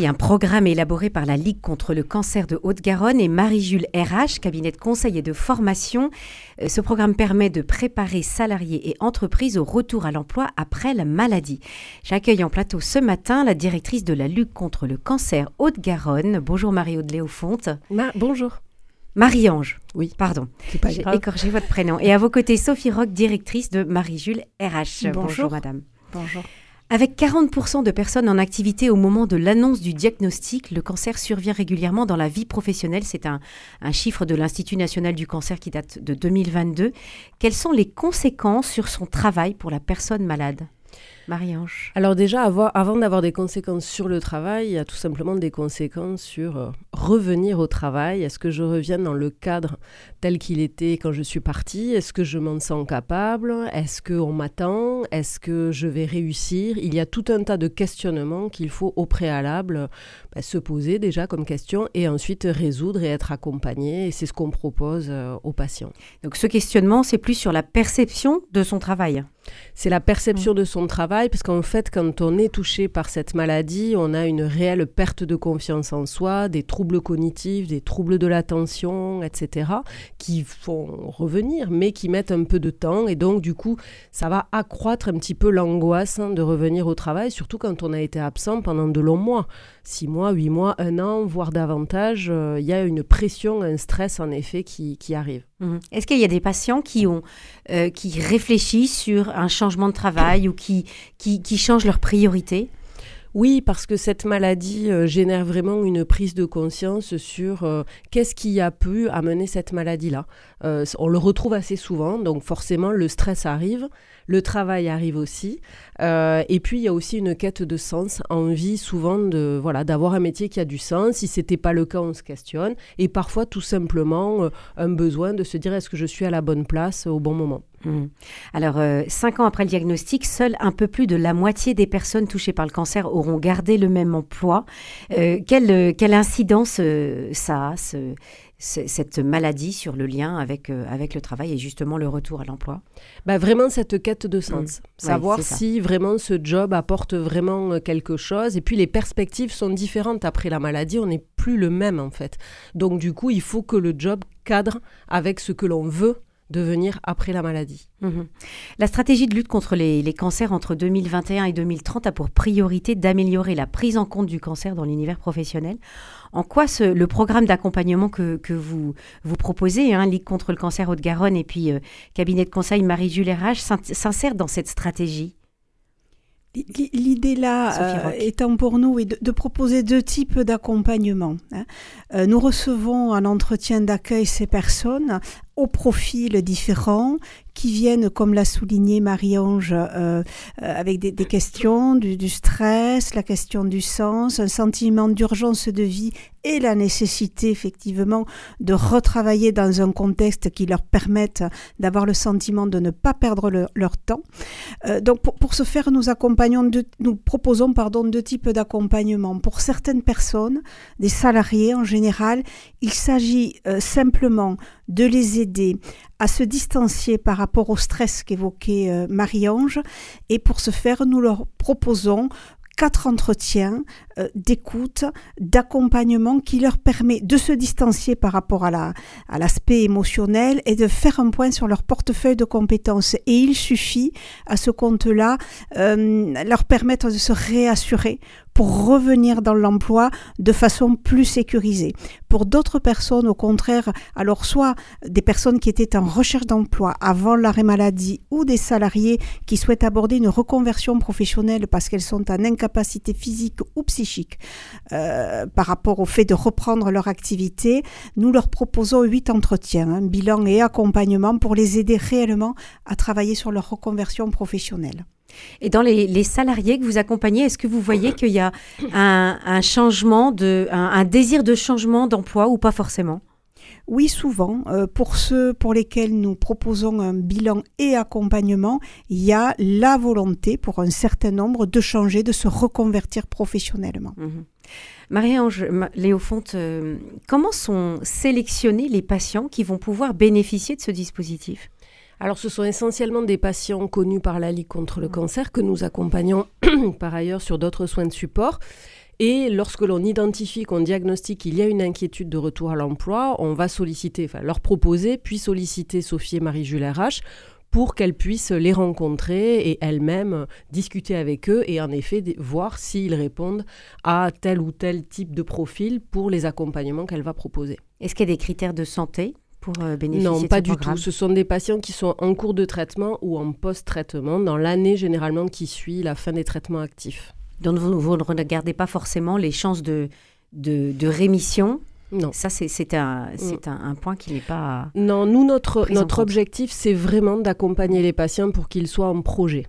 oui, un programme élaboré par la Ligue contre le cancer de Haute-Garonne et Marie-Jules RH, cabinet de conseil et de formation. Euh, ce programme permet de préparer salariés et entreprises au retour à l'emploi après la maladie. J'accueille en plateau ce matin la directrice de la Ligue contre le cancer Haute-Garonne. Bonjour Marie-Aude Léofonte. bonjour. Marie-Ange. Oui. Pardon. J'ai écorché votre prénom. Et à vos côtés, Sophie Roch, directrice de Marie-Jules RH. bonjour madame. Bonjour. Avec 40% de personnes en activité au moment de l'annonce du diagnostic, le cancer survient régulièrement dans la vie professionnelle. C'est un, chiffre de l'Institut national du cancer qui date de 2022. Quelles sont les conséquences sur son travail pour la personne malade? Marie-Ange Alors déjà, avant, d'avoir des conséquences sur le travail, il y a tout simplement des conséquences sur euh, revenir au travail. Est-ce que je reviens dans le cadre tel qu'il était quand je suis partie? Est-ce que je m'en sens capable? Est-ce qu'on m'attend? Est-ce que je vais réussir? Il y a tout un tas de questionnements qu'il faut au préalable bah, se poser déjà comme question et ensuite résoudre et être accompagné. Et c'est ce qu'on propose euh, aux patients. Donc ce questionnement, c'est plus sur la perception de son travail c'est la perception mm. de son travail, parce qu'en fait, quand on est touché par cette maladie, on a une réelle perte de confiance en soi, des troubles cognitifs, des troubles de l'attention, etc., qui font revenir, mais qui mettent un peu de temps. Et donc, du coup, ça va accroître un petit peu l'angoisse hein, de revenir au travail, surtout quand on a été absent pendant de longs mois. Six mois, huit mois, un an, voire davantage, euh, il y a une pression, un stress, en effet, qui, arrive. Mhm. Est-ce qu'il y a des patients qui, ont, euh, qui réfléchissent sur un changement de travail ou qui, qui, qui changent leurs priorités? Oui, parce que cette maladie euh, génère vraiment une prise de conscience sur euh, qu'est-ce qui a pu amener cette maladie-là. Euh, on le retrouve assez souvent, donc forcément le stress arrive, le travail arrive aussi, et puis il y a aussi une quête de sens, envie souvent de voilà d'avoir un métier qui a du sens. Si c'était pas le cas, on se questionne, et parfois tout simplement un besoin de se dire est-ce que je suis à la bonne place au bon moment? Mmh. Alors, euh, cinq ans après le diagnostic, seul un peu plus de la moitié des personnes touchées par le cancer auront gardé le même emploi. Euh, quelle, euh, quelle, incidence ça a, cette maladie sur le lien avec, avec le travail et justement le retour à l'emploi? Bah Vraiment cette quête de sens. Mmh. Savoir si vraiment ce job apporte vraiment quelque chose. Et puis les perspectives sont différentes après la maladie. On n'est plus le même en fait. Donc du coup, il faut que le job cadre avec ce que l'on veut devenir après la maladie. Mhm. La stratégie de lutte contre les, cancers entre 2021 et 2030 a pour priorité d'améliorer la prise en compte du cancer dans l'univers professionnel. En quoi ce, le programme d'accompagnement que, que, vous, vous proposez, hein, Ligue contre le cancer Haute-Garonne et puis euh, cabinet de conseil Marie-Jules RH, s'insère dans cette stratégie? L'idée là euh, étant pour nous est de, proposer deux types d'accompagnement. Hein. Euh, nous recevons un entretien d'accueil ces personnes au profil différents qui viennent, comme l'a souligné Marie-Ange, euh, euh, avec des, questions, du, stress, la question du sens, un sentiment d'urgence de vie et la nécessité effectivement de retravailler dans un contexte qui leur permette d'avoir le sentiment de ne pas perdre leur temps. Euh, donc pour, ce faire, nous accompagnons, nous proposons pardon deux types d'accompagnement. Pour certaines personnes, des salariés en général, il s'agit simplement de les aider à se distancier par rapport au stress qu'évoquait euh, Marie-Ange. Et pour ce faire, nous leur proposons quatre entretiens euh, d'écoute, d'accompagnement qui leur permet de se distancier par rapport à la à l'aspect émotionnel et de faire un point sur leur portefeuille de compétences. Et il suffit à ce compte-là euh, leur permettre de se réassurer pour revenir dans l'emploi de façon plus sécurisée. Pour d'autres personnes, au contraire, alors soit des personnes qui étaient en recherche d'emploi avant l'arrêt maladie ou des salariés qui souhaitent aborder une reconversion professionnelle parce qu'elles sont en incapacité physique ou psychique euh, par rapport au fait de reprendre leur activité, nous leur proposons huit entretiens, un bilan et accompagnement pour les aider réellement à travailler sur leur reconversion professionnelle. Et dans les, salariés que vous accompagnez, est-ce que vous voyez qu'il y a un, changement, de, un, désir de changement d'emploi ou pas forcément? Oui, souvent. Euh, pour ceux pour lesquels nous proposons un bilan et accompagnement, il y a la volonté pour un certain nombre de changer, de se reconvertir professionnellement. Mhm. Marie-Ange Léofonte, euh, comment sont sélectionnés les patients qui vont pouvoir bénéficier de ce dispositif? Alors, ce sont essentiellement des patients connus par la Ligue contre le cancer que nous accompagnons par ailleurs sur d'autres soins de support. Et lorsque l'on identifie, qu'on diagnostique qu'il y a une inquiétude de retour à l'emploi, on va solliciter, enfin leur proposer, puis solliciter Sophie et Marie-Jules RH pour qu'elles puissent les rencontrer et elles-mêmes discuter avec eux et en effet voir s'ils répondent à tel ou tel type de profil pour les accompagnements qu'elle va proposer. Est-ce qu'il y a des critères de santé pour euh, bénéficier Non, pas du tout. Ce sont des patients qui sont en cours de traitement ou en post-traitement dans l'année généralement qui suit la fin des traitements actifs. Donc vous, vous ne regardez pas forcément les chances de, de, de rémission non. Ça, c'est un, mm. un, un, point qui n'est pas. Non, nous, notre, notre objectif, c'est vraiment d'accompagner les patients pour qu'ils soient en projet.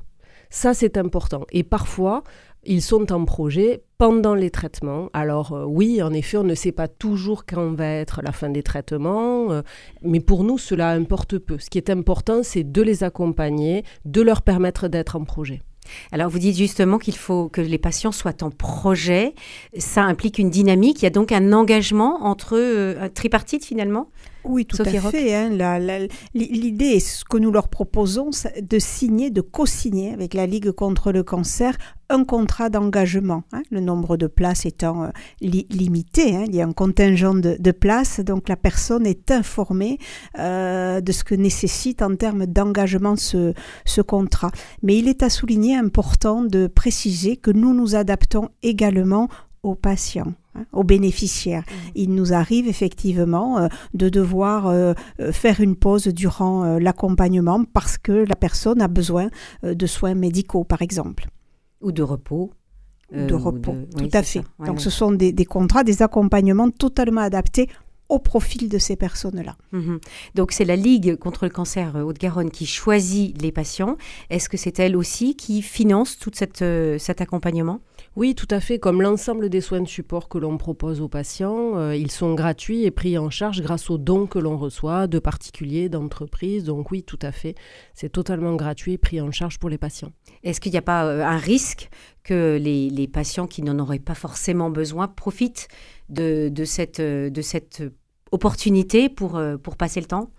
Ça, c'est important. Et parfois, ils sont en projet pendant les traitements. Alors euh, oui, en effet, on ne sait pas toujours quand va être la fin des traitements, euh, mais pour nous, cela importe peu. Ce qui est important, c'est de les accompagner, de leur permettre d'être en projet. Alors vous dites justement qu'il faut que les patients soient en projet. Ça implique une dynamique. Il y a donc un engagement entre euh, tripartite finalement? Oui, tout à fait. Hein. L'idée, ce que nous leur proposons, c'est de signer, de co-signer avec la Ligue contre le cancer un contrat d'engagement. Hein. Le nombre de places étant euh, limité, hein. il y a un contingent de, places, donc la personne est informée euh, de ce que nécessite en termes d'engagement ce, ce contrat. Mais il est à souligner important de préciser que nous nous adaptons également aux patients. Hein, aux bénéficiaires. Mmh. Il nous arrive effectivement euh, de devoir euh, euh, faire une pause durant l'accompagnement parce que la personne a besoin de soins médicaux, par exemple. Ou de repos. de repos, tout à fait. Donc ce sont des, des, contrats, des accompagnements totalement adaptés au profil de ces personnes-là. Mmh Donc c'est la Ligue contre le cancer Haute-Garonne qui choisit les patients. Est-ce que c'est elle aussi qui finance tout cette, cet accompagnement? Oui, tout à fait. Comme l'ensemble des soins de support que l'on propose aux patients, euh, ils sont gratuits et pris en charge grâce aux dons que l'on reçoit de particuliers, d'entreprises. Donc oui, tout à fait. C'est totalement gratuit et pris en charge pour les patients. Est-ce qu'il n'y a pas euh, un risque que les, patients qui n'en auraient pas forcément besoin profitent de, cette, de cette opportunité pour, euh, pour passer le temps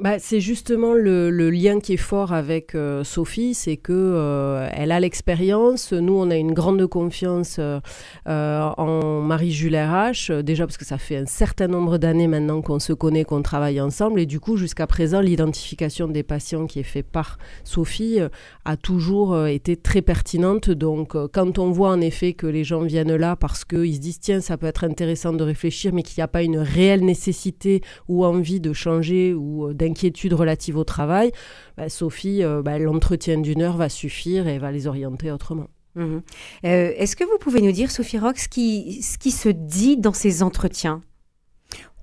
bah, c'est justement le, lien qui est fort avec euh, Sophie, c'est que euh, elle a l'expérience. Nous, on a une grande confiance euh, en Marie-Jules RH, déjà parce que ça fait un certain nombre d'années maintenant qu'on se connaît, qu'on travaille ensemble, et du coup, jusqu'à présent, l'identification des patients qui est faite par Sophie a toujours été très pertinente. Donc, quand on voit en effet que les gens viennent là parce qu'ils se disent tiens, ça peut être intéressant de réfléchir, mais qu'il n'y a pas une réelle nécessité ou envie de changer ou d'inquiéter inquiétudes relatives au travail, bah, Sophie, euh, bah, l'entretien d'une heure va suffire et va les orienter autrement. Mhm. Euh, est-ce que vous pouvez nous dire, Sophie Rox, ce qui, ce qui se dit dans ces entretiens?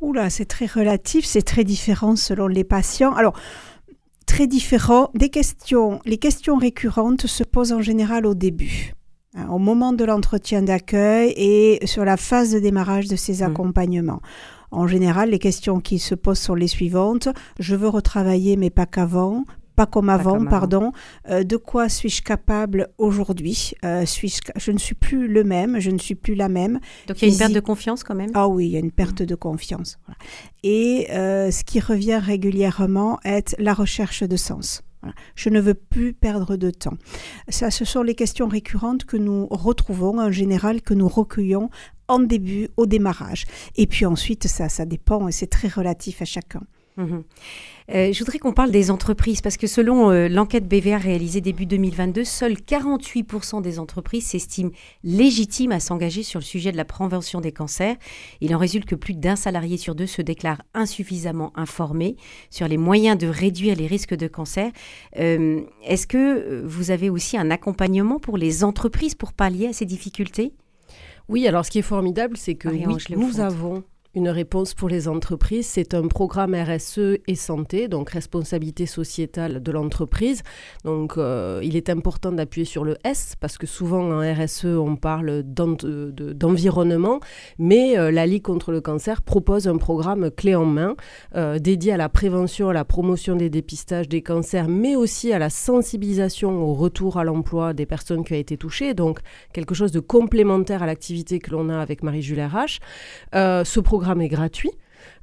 Oula, c'est très relatif, c'est très différent selon les patients. Alors, très différent. Des questions, les questions récurrentes se posent en général au début, hein, au moment de l'entretien d'accueil et sur la phase de démarrage de ces mhm. accompagnements. En général, les questions qui se posent sont les suivantes. Je veux retravailler, mais pas qu'avant pas comme avant, pardon. Euh, de quoi suis-je capable aujourd'hui? Euh, je, ne suis plus le même, je ne suis plus la même. Donc il y a une perte de confiance quand même? Ah oui, il y a une perte de confiance. Et euh, ce qui revient régulièrement est la recherche de sens. Je ne veux plus perdre de temps. Ça, ce sont les questions récurrentes que nous retrouvons en général, que nous recueillons en début, au démarrage. Et puis ensuite, ça, ça dépend et c'est très relatif à chacun. Mhm. Euh, je voudrais qu'on parle des entreprises parce que selon euh, l'enquête BVA réalisée début 2022, seuls 48% des entreprises s'estiment légitimes à s'engager sur le sujet de la prévention des cancers. Il en résulte que plus d'un salarié sur deux se déclare insuffisamment informé sur les moyens de réduire les risques de cancer. Euh, est-ce que vous avez aussi un accompagnement pour les entreprises pour pallier à ces difficultés? Oui, alors ce qui est formidable, c'est que nous avons une réponse pour les entreprises. C'est un programme RSE et santé, donc responsabilité sociétale de l'entreprise. Donc euh, il est important d'appuyer sur le S parce que souvent en RSE on parle d'environnement, mais euh, la Ligue contre le cancer propose un programme clé en main euh, dédié à la prévention, à la promotion des dépistages des cancers, mais aussi à la sensibilisation au retour à l'emploi des personnes qui ont été touchées. Donc quelque chose de complémentaire à l'activité que l'on a avec Marie-Julie RH. ce programme est gratuit.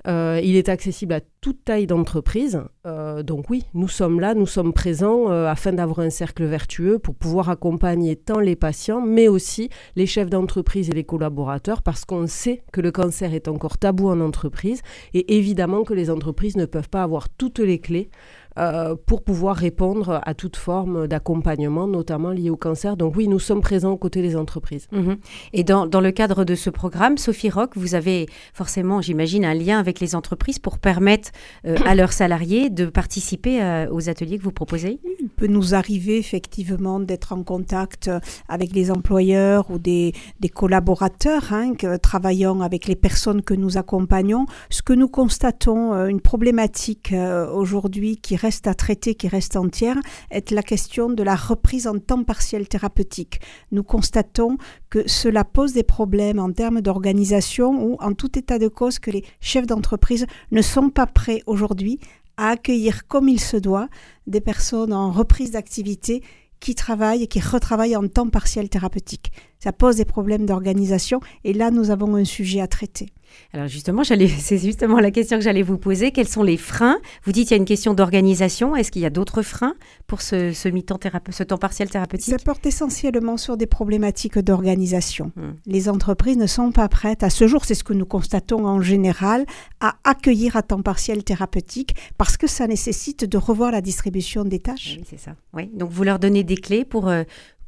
Euh, il est accessible à toute taille d'entreprise. Euh, donc oui, nous sommes là, nous sommes présents afin d'avoir un cercle vertueux pour pouvoir accompagner tant les patients, mais aussi les chefs d'entreprise et les collaborateurs, parce qu'on sait que le cancer est encore tabou en entreprise et évidemment que les entreprises ne peuvent pas avoir toutes les clés euh, pour pouvoir répondre à toute forme d'accompagnement, notamment lié au cancer. Donc oui, nous sommes présents aux côtés des entreprises. Mhm. Et dans, dans, le cadre de ce programme, Sophie Rock, vous avez forcément, j'imagine, un lien avec les entreprises pour permettre euh, à leurs salariés de participer euh, aux ateliers que vous proposez? Il peut nous arriver effectivement d'être en contact avec les employeurs ou des, des collaborateurs hein, travaillant avec les personnes que nous accompagnons. Ce que nous constatons, une problématique aujourd'hui qui reste à traiter, qui reste entière, est la question de la reprise en temps partiel thérapeutique. Nous constatons que cela pose des problèmes en termes d'organisation ou en tout état de cause que les chefs d'entreprise ne sont pas prêts aujourd'hui à accueillir comme il se doit des personnes en reprise d'activité qui travaillent et qui retravaillent en temps partiel thérapeutique. Ça pose des problèmes d'organisation et là, nous avons un sujet à traiter. Alors justement, c'est justement la question que j'allais vous poser. Quels sont les freins? Vous dites qu'il y a une question d'organisation. Est-ce qu'il y a d'autres freins pour ce, ce, mi-temps ce temps partiel thérapeutique? Ça porte essentiellement sur des problématiques d'organisation. Hmm. Les entreprises ne sont pas prêtes, à ce jour, c'est ce que nous constatons en général, à accueillir à temps partiel thérapeutique parce que ça nécessite de revoir la distribution des tâches. Oui, c'est ça. Oui. Donc vous leur donnez des clés pour... Euh,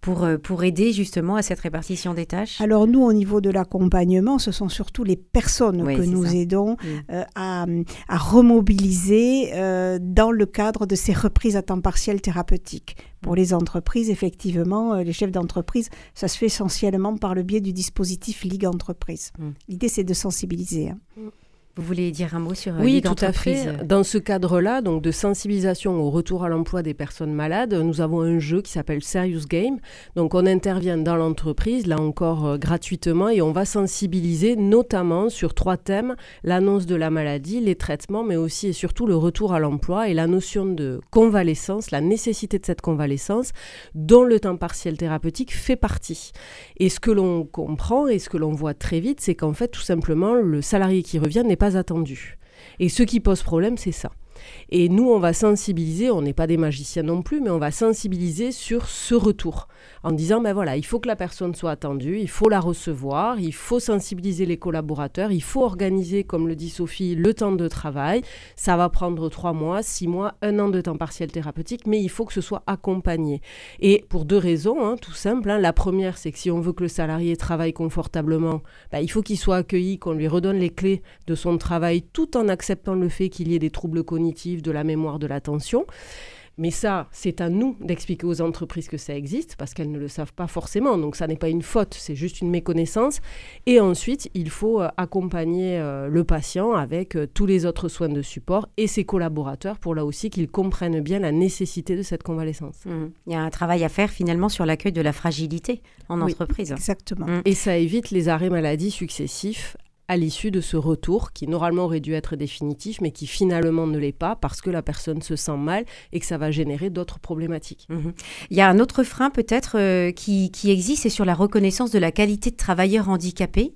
pour, euh, pour aider justement à cette répartition des tâches Alors nous, au niveau de l'accompagnement, ce sont surtout les personnes que nous aidons mm. euh, à, à, remobiliser euh, dans le cadre de ces reprises à temps partiel thérapeutiques. Pour mm. les entreprises, effectivement, les chefs d'entreprise, ça se fait essentiellement par le biais du dispositif Ligue Entreprise. Mm. L'idée, c'est de sensibiliser. Hein. Vous voulez dire un mot sur euh, Oui, tout à fait. Dans ce cadre-là, donc de sensibilisation au retour à l'emploi des personnes malades, nous avons un jeu qui s'appelle Serious Game. Donc on intervient dans l'entreprise, là encore euh, gratuitement, et on va sensibiliser notamment sur trois thèmes l'annonce de la maladie, les traitements, mais aussi et surtout le retour à l'emploi et la notion de convalescence, la nécessité de cette convalescence, dont le temps partiel thérapeutique fait partie. Et ce que l'on comprend et ce que l'on voit très vite, c'est qu'en fait, tout simplement, le salarié qui revient n'est pas attendu. Et ce qui pose problème, c'est ça. Et nous, on va sensibiliser, on n'est pas des magiciens non plus, mais on va sensibiliser sur ce retour en disant, ben voilà, il faut que la personne soit attendue, il faut la recevoir, il faut sensibiliser les collaborateurs, il faut organiser, comme le dit Sophie, le temps de travail. Ça va prendre trois mois, six mois, un an de temps partiel thérapeutique, mais il faut que ce soit accompagné. Et pour deux raisons, hein, tout simple. Hein. La première, c'est que si on veut que le salarié travaille confortablement, ben, il faut qu'il soit accueilli, qu'on lui redonne les clés de son travail, tout en acceptant le fait qu'il y ait des troubles cognitifs de la mémoire, de l'attention. Mais ça, c'est à nous d'expliquer aux entreprises que ça existe, parce qu'elles ne le savent pas forcément. Donc ça n'est pas une faute, c'est juste une méconnaissance. Et ensuite, il faut euh, accompagner euh, le patient avec euh, tous les autres soins de support et ses collaborateurs pour là aussi qu'ils comprennent bien la nécessité de cette convalescence. Mmh. Il y a un travail à faire finalement sur l'accueil de la fragilité en entreprise. Exactement. Mmh. Et ça évite les arrêts maladie successifs à l'issue de ce retour qui normalement aurait dû être définitif mais qui finalement ne l'est pas parce que la personne se sent mal et que ça va générer d'autres problématiques. Mhm. Il y a un autre frein peut-être euh, qui, qui, existe, c'est sur la reconnaissance de la qualité de travailleur handicapé.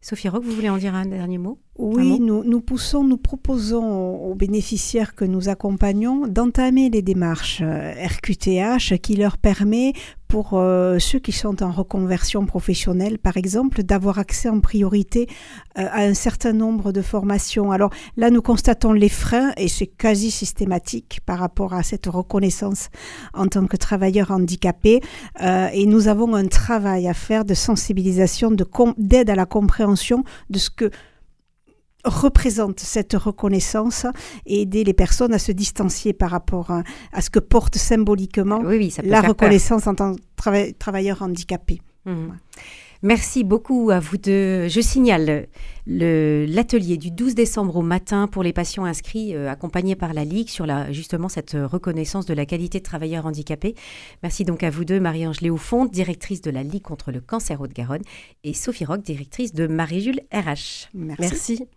Sophie Roque, vous voulez en dire un dernier mot? Oui, nous, nous, poussons, nous proposons aux bénéficiaires que nous accompagnons d'entamer les démarches RQTH euh, qui leur permet pour euh, ceux qui sont en reconversion professionnelle, par exemple, d'avoir accès en priorité euh, à un certain nombre de formations. Alors là, nous constatons les freins, et c'est quasi systématique par rapport à cette reconnaissance en tant que travailleur handicapé. Euh, et nous avons un travail à faire de sensibilisation, d'aide à la compréhension de ce que représente cette reconnaissance et aider les personnes à se distancier par rapport à, ce que porte symboliquement la reconnaissance en tant que travailleur handicapé. Mmh. Merci beaucoup à vous deux. Je signale l'atelier du 12 décembre au matin pour les patients inscrits euh, accompagnés par la Ligue sur la, justement cette reconnaissance de la qualité de travailleur handicapé. Merci donc à vous deux, Marie-Ange Léofond, directrice de la Ligue contre le cancer Haute-Garonne, et Sophie Roch, directrice de Marie-Jules RH. Merci.